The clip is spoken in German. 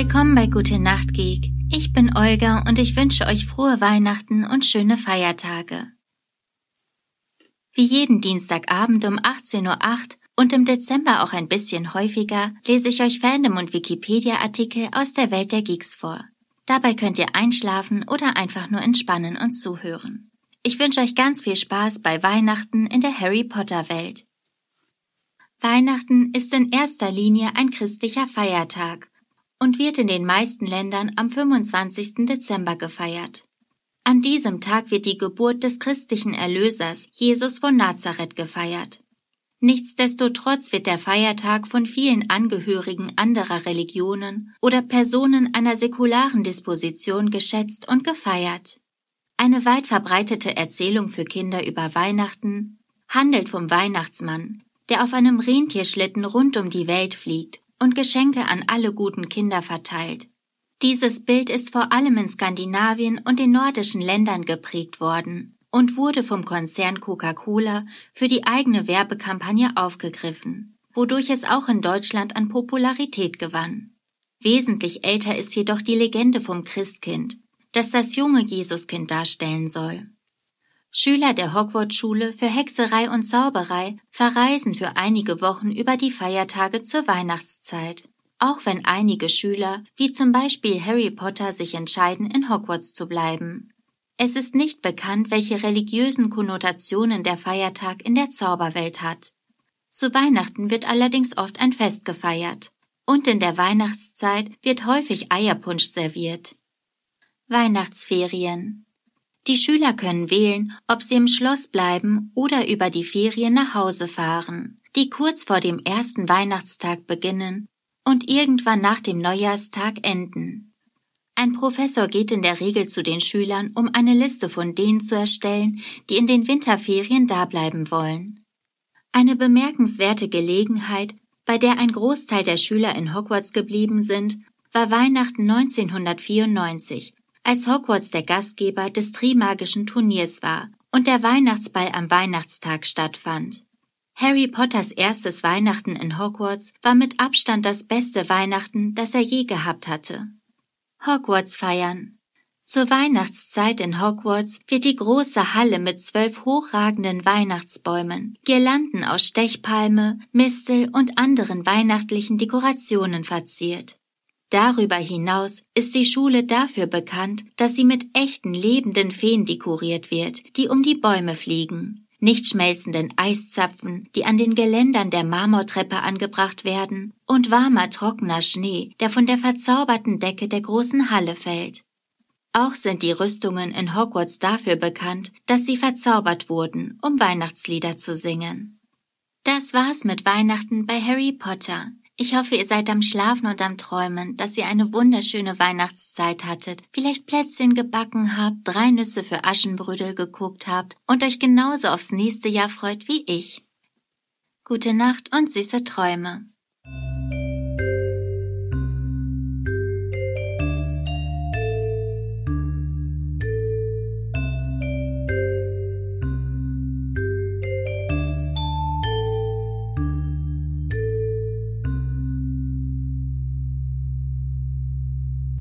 Willkommen bei Gute Nacht Geek. Ich bin Olga und ich wünsche euch frohe Weihnachten und schöne Feiertage. Wie jeden Dienstagabend um 18.08 Uhr und im Dezember auch ein bisschen häufiger lese ich euch Fandom und Wikipedia-Artikel aus der Welt der Geeks vor. Dabei könnt ihr einschlafen oder einfach nur entspannen und zuhören. Ich wünsche euch ganz viel Spaß bei Weihnachten in der Harry Potter Welt. Weihnachten ist in erster Linie ein christlicher Feiertag und wird in den meisten Ländern am 25. Dezember gefeiert. An diesem Tag wird die Geburt des christlichen Erlösers Jesus von Nazareth gefeiert. Nichtsdestotrotz wird der Feiertag von vielen Angehörigen anderer Religionen oder Personen einer säkularen Disposition geschätzt und gefeiert. Eine weit verbreitete Erzählung für Kinder über Weihnachten handelt vom Weihnachtsmann, der auf einem Rentierschlitten rund um die Welt fliegt und Geschenke an alle guten Kinder verteilt. Dieses Bild ist vor allem in Skandinavien und den nordischen Ländern geprägt worden und wurde vom Konzern Coca-Cola für die eigene Werbekampagne aufgegriffen, wodurch es auch in Deutschland an Popularität gewann. Wesentlich älter ist jedoch die Legende vom Christkind, das das junge Jesuskind darstellen soll. Schüler der Hogwarts-Schule für Hexerei und Zauberei verreisen für einige Wochen über die Feiertage zur Weihnachtszeit, auch wenn einige Schüler, wie zum Beispiel Harry Potter, sich entscheiden, in Hogwarts zu bleiben. Es ist nicht bekannt, welche religiösen Konnotationen der Feiertag in der Zauberwelt hat. Zu Weihnachten wird allerdings oft ein Fest gefeiert, und in der Weihnachtszeit wird häufig Eierpunsch serviert. Weihnachtsferien die Schüler können wählen, ob sie im Schloss bleiben oder über die Ferien nach Hause fahren, die kurz vor dem ersten Weihnachtstag beginnen und irgendwann nach dem Neujahrstag enden. Ein Professor geht in der Regel zu den Schülern, um eine Liste von denen zu erstellen, die in den Winterferien dableiben wollen. Eine bemerkenswerte Gelegenheit, bei der ein Großteil der Schüler in Hogwarts geblieben sind, war Weihnachten 1994, als Hogwarts der Gastgeber des Trimagischen Turniers war und der Weihnachtsball am Weihnachtstag stattfand. Harry Potters erstes Weihnachten in Hogwarts war mit Abstand das beste Weihnachten, das er je gehabt hatte. Hogwarts feiern. Zur Weihnachtszeit in Hogwarts wird die große Halle mit zwölf hochragenden Weihnachtsbäumen, Girlanden aus Stechpalme, Mistel und anderen weihnachtlichen Dekorationen verziert. Darüber hinaus ist die Schule dafür bekannt, dass sie mit echten lebenden Feen dekoriert wird, die um die Bäume fliegen. Nicht schmelzenden Eiszapfen, die an den Geländern der Marmortreppe angebracht werden, und warmer, trockener Schnee, der von der verzauberten Decke der großen Halle fällt. Auch sind die Rüstungen in Hogwarts dafür bekannt, dass sie verzaubert wurden, um Weihnachtslieder zu singen. Das war's mit Weihnachten bei Harry Potter. Ich hoffe, ihr seid am Schlafen und am Träumen, dass ihr eine wunderschöne Weihnachtszeit hattet, vielleicht Plätzchen gebacken habt, drei Nüsse für Aschenbrödel geguckt habt und euch genauso aufs nächste Jahr freut wie ich. Gute Nacht und süße Träume.